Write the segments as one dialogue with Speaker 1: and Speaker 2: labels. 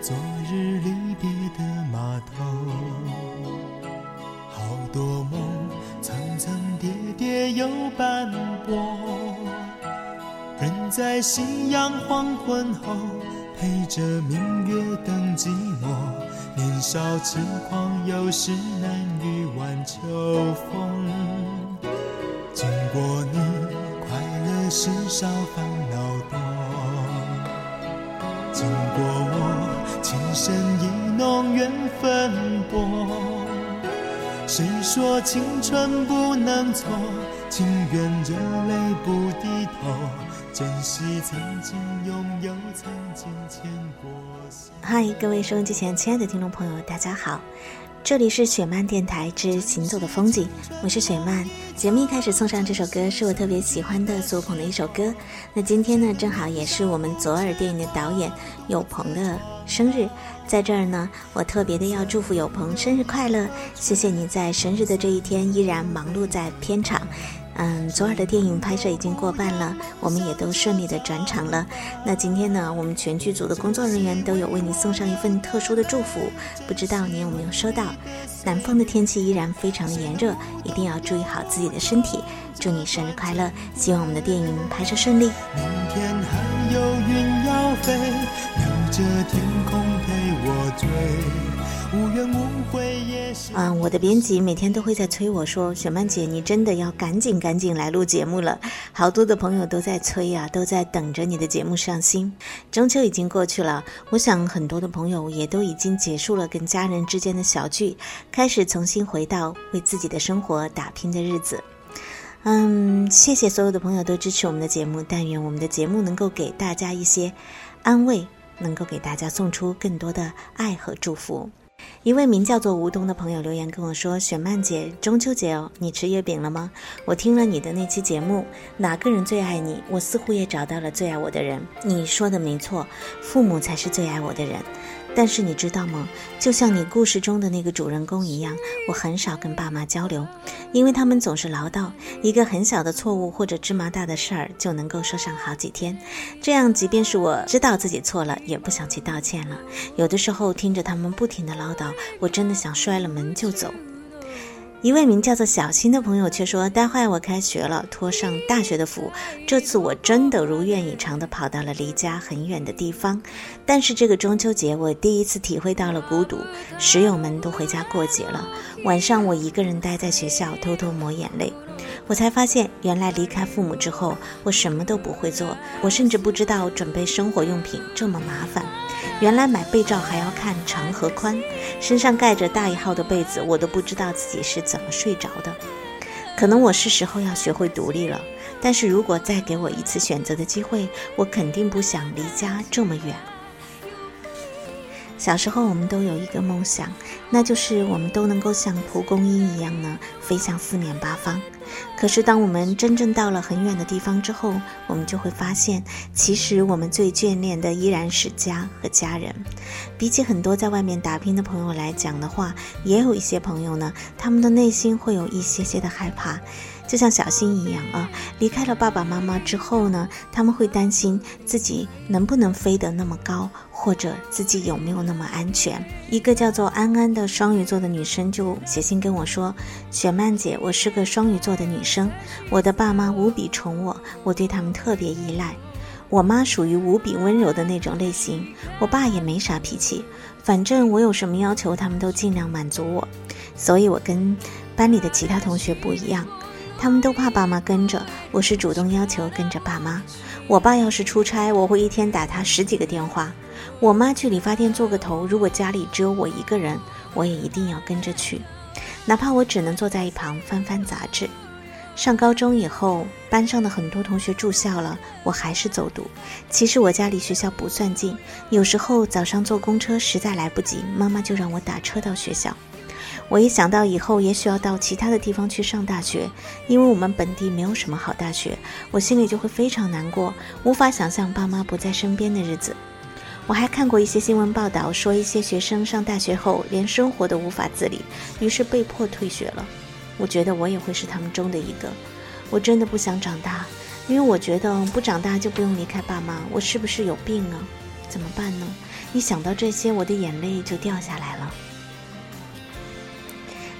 Speaker 1: 昨日离别的码头，好多梦层层叠叠又斑驳，人在夕阳黄昏后，陪着明月等寂寞。年少轻狂，有时难御晚秋风。经过你，快乐时少烦恼多。我，情深意浓缘分薄。谁说青春不能错？情愿热泪不低头，珍惜曾经拥有，曾经牵过手。
Speaker 2: 嗨，各位收音机前亲爱的听众朋友，大家好，这里是雪漫电台之行走的风景，我是雪漫。节目一开始送上这首歌，是我特别喜欢的左鹏的一首歌。那今天呢，正好也是我们左耳电影的导演有朋的生日，在这儿呢，我特别的要祝福有朋生日快乐，谢谢你在生日的这一天依然忙碌在片场。嗯，左耳的电影拍摄已经过半了，我们也都顺利的转场了。那今天呢，我们全剧组的工作人员都有为你送上一份特殊的祝福，不知道你有没有收到？南方的天气依然非常的炎热，一定要注意好自己的身体。祝你生日快乐，希望我们的电影拍摄顺利。
Speaker 1: 明天还有云要飞，着天空陪我追。无怨无悔也是。
Speaker 2: 嗯，我的编辑每天都会在催我说：“雪曼姐，你真的要赶紧赶紧来录节目了。”好多的朋友都在催啊，都在等着你的节目上新。中秋已经过去了，我想很多的朋友也都已经结束了跟家人之间的小聚，开始重新回到为自己的生活打拼的日子。嗯，谢谢所有的朋友都支持我们的节目，但愿我们的节目能够给大家一些安慰，能够给大家送出更多的爱和祝福。一位名叫做吴东的朋友留言跟我说：“雪曼姐，中秋节哦，你吃月饼了吗？我听了你的那期节目，哪个人最爱你？我似乎也找到了最爱我的人。你说的没错，父母才是最爱我的人。但是你知道吗？就像你故事中的那个主人公一样，我很少跟爸妈交流，因为他们总是唠叨，一个很小的错误或者芝麻大的事儿就能够说上好几天。这样，即便是我知道自己错了，也不想去道歉了。有的时候听着他们不停的唠叨，我真的想摔了门就走。一位名叫做小新的朋友却说：“待会我开学了，托上大学的福，这次我真的如愿以偿地跑到了离家很远的地方。但是这个中秋节，我第一次体会到了孤独，室友们都回家过节了，晚上我一个人待在学校，偷偷抹眼泪。我才发现，原来离开父母之后，我什么都不会做，我甚至不知道准备生活用品这么麻烦。原来买被罩还要看长和宽，身上盖着大一号的被子，我都不知道自己是怎么睡着的。可能我是时候要学会独立了，但是如果再给我一次选择的机会，我肯定不想离家这么远。小时候，我们都有一个梦想，那就是我们都能够像蒲公英一样呢，飞向四面八方。可是，当我们真正到了很远的地方之后，我们就会发现，其实我们最眷恋的依然是家和家人。比起很多在外面打拼的朋友来讲的话，也有一些朋友呢，他们的内心会有一些些的害怕。就像小新一样啊，离开了爸爸妈妈之后呢，他们会担心自己能不能飞得那么高，或者自己有没有那么安全。一个叫做安安的双鱼座的女生就写信跟我说：“雪曼姐，我是个双鱼座的女生，我的爸妈无比宠我，我对他们特别依赖。我妈属于无比温柔的那种类型，我爸也没啥脾气，反正我有什么要求，他们都尽量满足我。所以我跟班里的其他同学不一样。”他们都怕爸妈跟着，我是主动要求跟着爸妈。我爸要是出差，我会一天打他十几个电话。我妈去理发店做个头，如果家里只有我一个人，我也一定要跟着去，哪怕我只能坐在一旁翻翻杂志。上高中以后，班上的很多同学住校了，我还是走读。其实我家离学校不算近，有时候早上坐公车实在来不及，妈妈就让我打车到学校。我一想到以后也许要到其他的地方去上大学，因为我们本地没有什么好大学，我心里就会非常难过，无法想象爸妈不在身边的日子。我还看过一些新闻报道，说一些学生上大学后连生活都无法自理，于是被迫退学了。我觉得我也会是他们中的一个。我真的不想长大，因为我觉得不长大就不用离开爸妈，我是不是有病啊？怎么办呢？一想到这些，我的眼泪就掉下来了。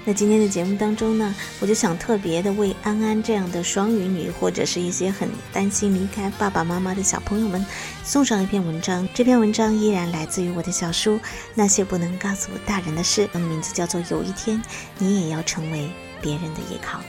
Speaker 2: 那今天的节目当中呢，我就想特别的为安安这样的双鱼女，或者是一些很担心离开爸爸妈妈的小朋友们，送上一篇文章。这篇文章依然来自于我的小书《那些不能告诉大人的事》，名字叫做《有一天你也要成为别人的依靠》。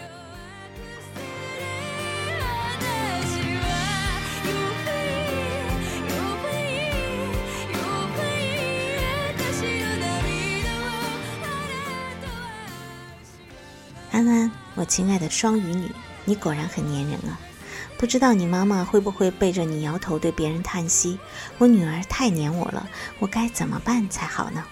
Speaker 2: 安安，我亲爱的双鱼女，你果然很粘人啊！不知道你妈妈会不会背着你摇头，对别人叹息：“我女儿太黏我了，我该怎么办才好呢？”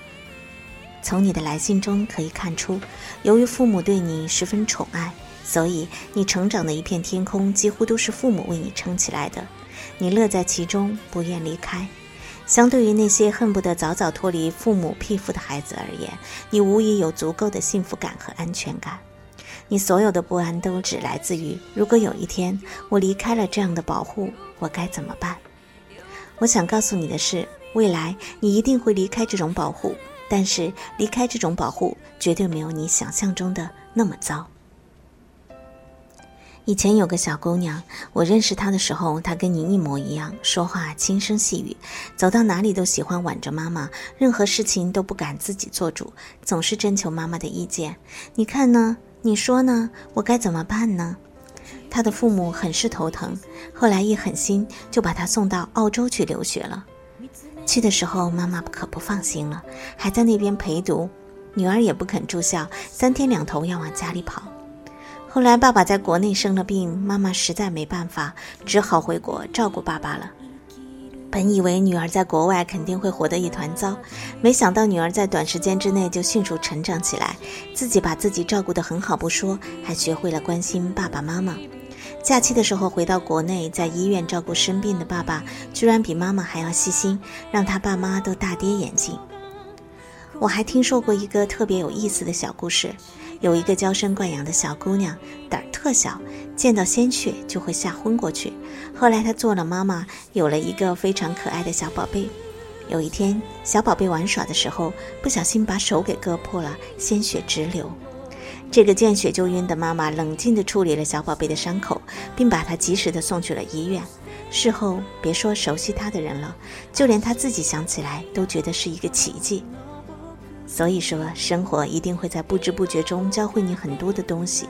Speaker 2: 从你的来信中可以看出，由于父母对你十分宠爱，所以你成长的一片天空几乎都是父母为你撑起来的，你乐在其中，不愿离开。相对于那些恨不得早早脱离父母庇护的孩子而言，你无疑有足够的幸福感和安全感。你所有的不安都只来自于，如果有一天我离开了这样的保护，我该怎么办？我想告诉你的是，未来你一定会离开这种保护，但是离开这种保护绝对没有你想象中的那么糟。以前有个小姑娘，我认识她的时候，她跟你一模一样，说话轻声细语，走到哪里都喜欢挽着妈妈，任何事情都不敢自己做主，总是征求妈妈的意见。你看呢？你说呢？我该怎么办呢？他的父母很是头疼，后来一狠心就把他送到澳洲去留学了。去的时候妈妈可不放心了，还在那边陪读，女儿也不肯住校，三天两头要往家里跑。后来爸爸在国内生了病，妈妈实在没办法，只好回国照顾爸爸了。本以为女儿在国外肯定会活得一团糟，没想到女儿在短时间之内就迅速成长起来，自己把自己照顾得很好不说，还学会了关心爸爸妈妈。假期的时候回到国内，在医院照顾生病的爸爸，居然比妈妈还要细心，让他爸妈都大跌眼镜。我还听说过一个特别有意思的小故事。有一个娇生惯养的小姑娘，胆儿特小，见到鲜血就会吓昏过去。后来她做了妈妈，有了一个非常可爱的小宝贝。有一天，小宝贝玩耍的时候，不小心把手给割破了，鲜血直流。这个见血就晕的妈妈冷静地处理了小宝贝的伤口，并把他及时地送去了医院。事后，别说熟悉他的人了，就连他自己想起来都觉得是一个奇迹。所以说，生活一定会在不知不觉中教会你很多的东西。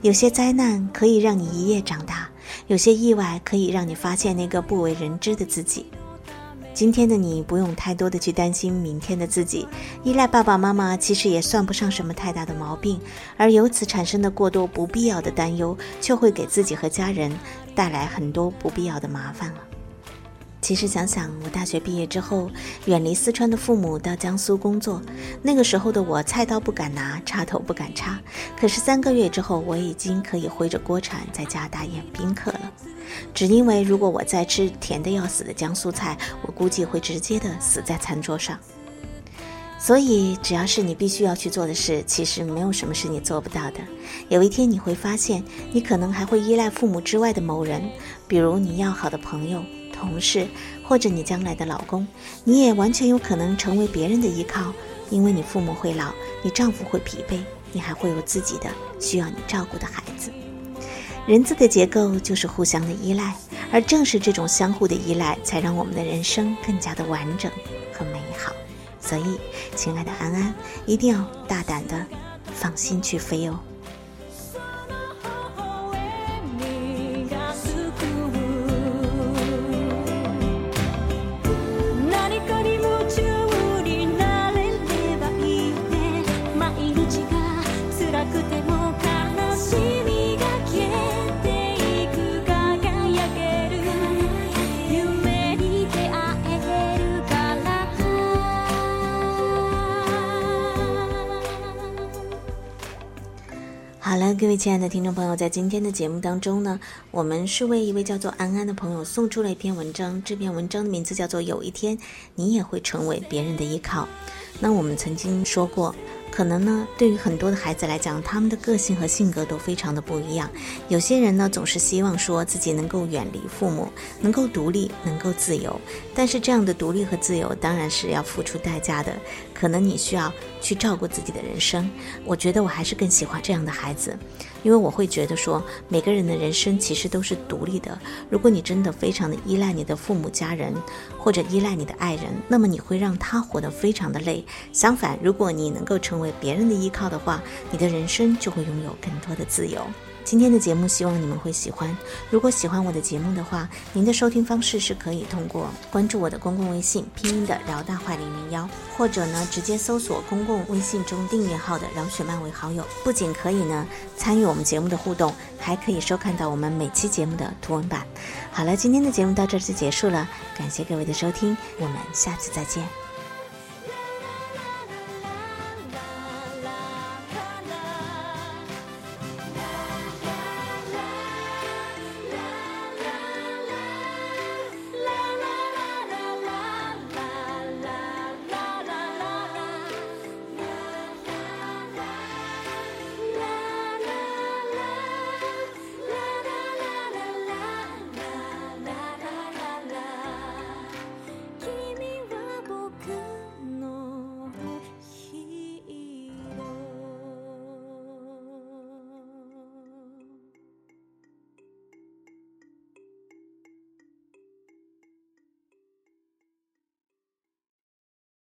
Speaker 2: 有些灾难可以让你一夜长大，有些意外可以让你发现那个不为人知的自己。今天的你不用太多的去担心明天的自己，依赖爸爸妈妈其实也算不上什么太大的毛病，而由此产生的过多不必要的担忧，却会给自己和家人带来很多不必要的麻烦了。其实想想，我大学毕业之后，远离四川的父母到江苏工作。那个时候的我，菜刀不敢拿，插头不敢插。可是三个月之后，我已经可以挥着锅铲在家打演宾客了。只因为如果我再吃甜的要死的江苏菜，我估计会直接的死在餐桌上。所以，只要是你必须要去做的事，其实没有什么是你做不到的。有一天你会发现，你可能还会依赖父母之外的某人，比如你要好的朋友。同事，或者你将来的老公，你也完全有可能成为别人的依靠，因为你父母会老，你丈夫会疲惫，你还会有自己的需要你照顾的孩子。人字的结构就是互相的依赖，而正是这种相互的依赖，才让我们的人生更加的完整和美好。所以，亲爱的安安，一定要大胆的放心去飞哦。各位亲爱的听众朋友，在今天的节目当中呢，我们是为一位叫做安安的朋友送出了一篇文章。这篇文章的名字叫做《有一天你也会成为别人的依靠》。那我们曾经说过，可能呢，对于很多的孩子来讲，他们的个性和性格都非常的不一样。有些人呢，总是希望说自己能够远离父母，能够独立，能够自由。但是这样的独立和自由，当然是要付出代价的。可能你需要去照顾自己的人生。我觉得我还是更喜欢这样的孩子，因为我会觉得说，每个人的人生其实都是独立的。如果你真的非常的依赖你的父母家人，或者依赖你的爱人，那么你会让他活得非常的累。相反，如果你能够成为别人的依靠的话，你的人生就会拥有更多的自由。今天的节目希望你们会喜欢。如果喜欢我的节目的话，您的收听方式是可以通过关注我的公共微信拼音的饶大坏零零幺，或者呢直接搜索公共微信中订阅号的饶雪漫为好友。不仅可以呢参与我们节目的互动，还可以收看到我们每期节目的图文版。好了，今天的节目到这就结束了，感谢各位的收听，我们下次再见。